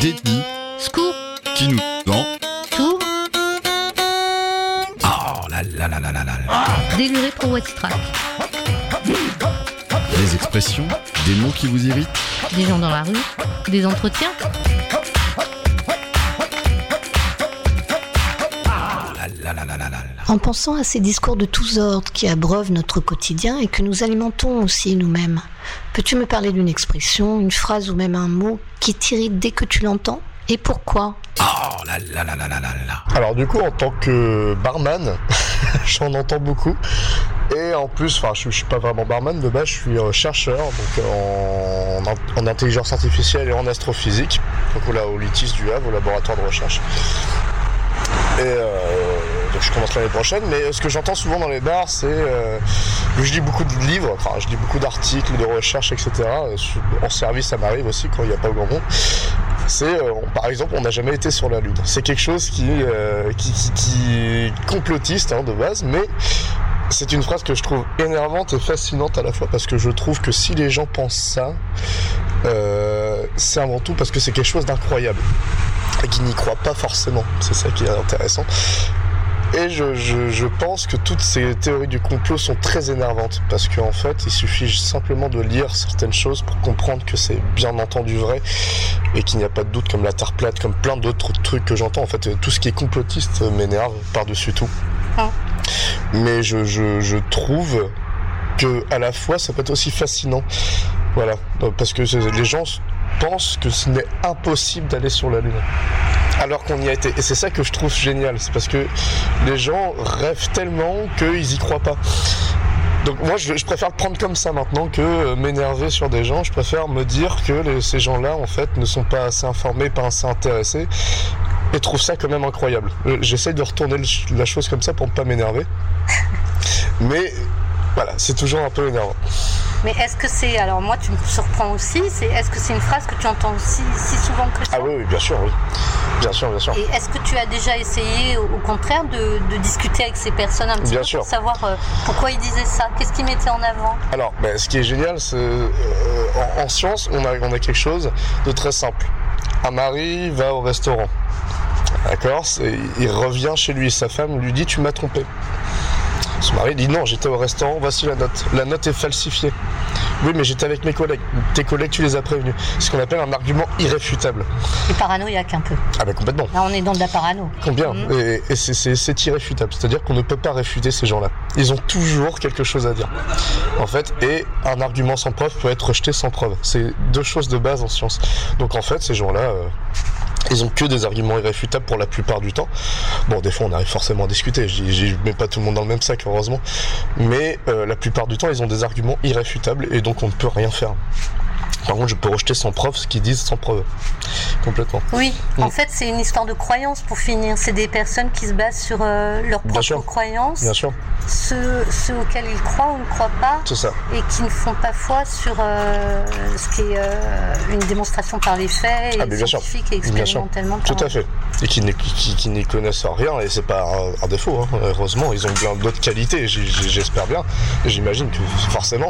Détenu Scoop, qui nous vend. tour, Oh là là là là là là là. déluré pour What's Track. Des expressions, des mots qui vous irritent. Des gens dans la rue, des entretiens. En pensant à ces discours de tous ordres qui abreuvent notre quotidien et que nous alimentons aussi nous-mêmes, peux-tu me parler d'une expression, une phrase ou même un mot qui t'irrite dès que tu l'entends Et pourquoi? Oh là là là là là là là. Alors du coup, en tant que barman, j'en entends beaucoup. Et en plus, enfin, je, je suis pas vraiment barman de base, je suis euh, chercheur donc euh, en, en intelligence artificielle et en astrophysique, donc au, au LITIS du Havre, au laboratoire de recherche. Et euh, donc je commence l'année prochaine, mais ce que j'entends souvent dans les bars, c'est euh, que je lis beaucoup de livres, enfin, je lis beaucoup d'articles, de recherches, etc. Euh, En service, ça m'arrive aussi quand il n'y a pas grand monde c'est euh, par exemple on n'a jamais été sur la lune. C'est quelque chose qui, euh, qui, qui, qui est complotiste hein, de base mais c'est une phrase que je trouve énervante et fascinante à la fois parce que je trouve que si les gens pensent ça euh, c'est avant tout parce que c'est quelque chose d'incroyable. Et qui n'y croient pas forcément. C'est ça qui est intéressant et je, je, je pense que toutes ces théories du complot sont très énervantes parce qu'en fait, il suffit simplement de lire certaines choses pour comprendre que c'est bien entendu vrai et qu'il n'y a pas de doute comme la Terre plate, comme plein d'autres trucs que j'entends. En fait, tout ce qui est complotiste m'énerve par-dessus tout. Ah. Mais je, je, je trouve que à la fois, ça peut être aussi fascinant. Voilà, parce que les gens pensent que ce n'est impossible d'aller sur la Lune alors qu'on y a été. Et c'est ça que je trouve génial, c'est parce que les gens rêvent tellement qu'ils y croient pas. Donc moi je, préfère prendre comme ça maintenant que euh, m'énerver sur des gens. Je préfère me dire que ces gens-là en fait ne sont pas assez informés, pas assez intéressés et trouvent ça quand même incroyable. Euh, J'essaie de retourner la chose comme ça pour ne pas m'énerver. Mais voilà, c'est toujours un peu énervant. Mais est-ce que c'est. Alors, moi, tu me surprends aussi. C'est, est-ce que c'est une phrase que tu entends aussi si souvent que ça Ah oui, oui, bien sûr, oui. Bien sûr, bien sûr. Et est-ce que tu as déjà essayé, au contraire, de, de discuter avec ces personnes un petit Bien peu sûr. pour savoir euh, pourquoi ils disaient ça? Qu'est-ce qu'ils mettaient en avant? Alors, ben, ce qui est génial, c'est euh, en, en science, on a, on a quelque chose de très simple. Un mari va au restaurant. D'accord? Il revient chez lui. Sa femme lui dit Tu m'as trompé. Son mari dit Non, j'étais au restaurant, voici la note. La note est falsifiée. Oui, mais j'étais avec mes collègues. Tes collègues, tu les as prévenus. C'est ce qu'on appelle un argument irréfutable. C'est paranoïaque un peu. Ah, ben complètement. Là, on est dans de la parano. Combien Mhm. Et, et c'est- c'est c'est irréfutable. C'est-à-dire qu'on ne peut pas réfuter ces gens-là. Ils ont toujours quelque chose à dire. En fait, et un argument sans preuve peut être rejeté sans preuve. C'est deux choses de base en science. Donc en fait, ces gens-là, euh, ils ont que des arguments irréfutables pour la plupart du temps. Bon, des fois, on arrive forcément à discuter. Je mets pas tout le monde dans le même sac, heureusement. Mais euh, la plupart du temps, ils ont des arguments irréfutables et donc on ne peut rien faire. Par contre, je peux rejeter sans preuve ce qu'ils disent sans preuve. Complètement. Oui, en Mm. fait, c'est une histoire de croyance pour finir. C'est des personnes qui se basent sur euh, leurs propres sûr. croyances, Bien sûr, ceux, ceux auxquels ils croient ou ne croient pas, ça. et qui ne font pas foi sur euh, ce qui est euh, une démonstration par les faits, et Ah, sûr. et sûr. expérimentalement. Tout à fait. Et qui, n'y- qui, qui n'y connaissent rien, et c'est pas un, un défaut, hein. heureusement, ils ont plein d'autres qualités, j'espère bien, et j'imagine que forcément,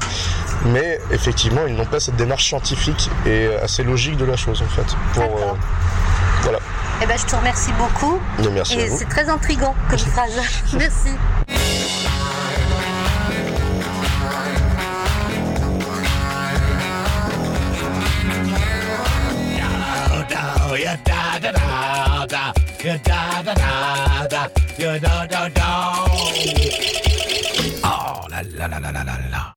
mais effectivement, ils n'ont pas cette démarche scientifique et assez logique de la chose, en fait. Pour, euh, voilà. Eh ben, je te remercie beaucoup. Et merci à Et vous. c'est très intriguant comme phrase. Merci. Oh là là là là là là là.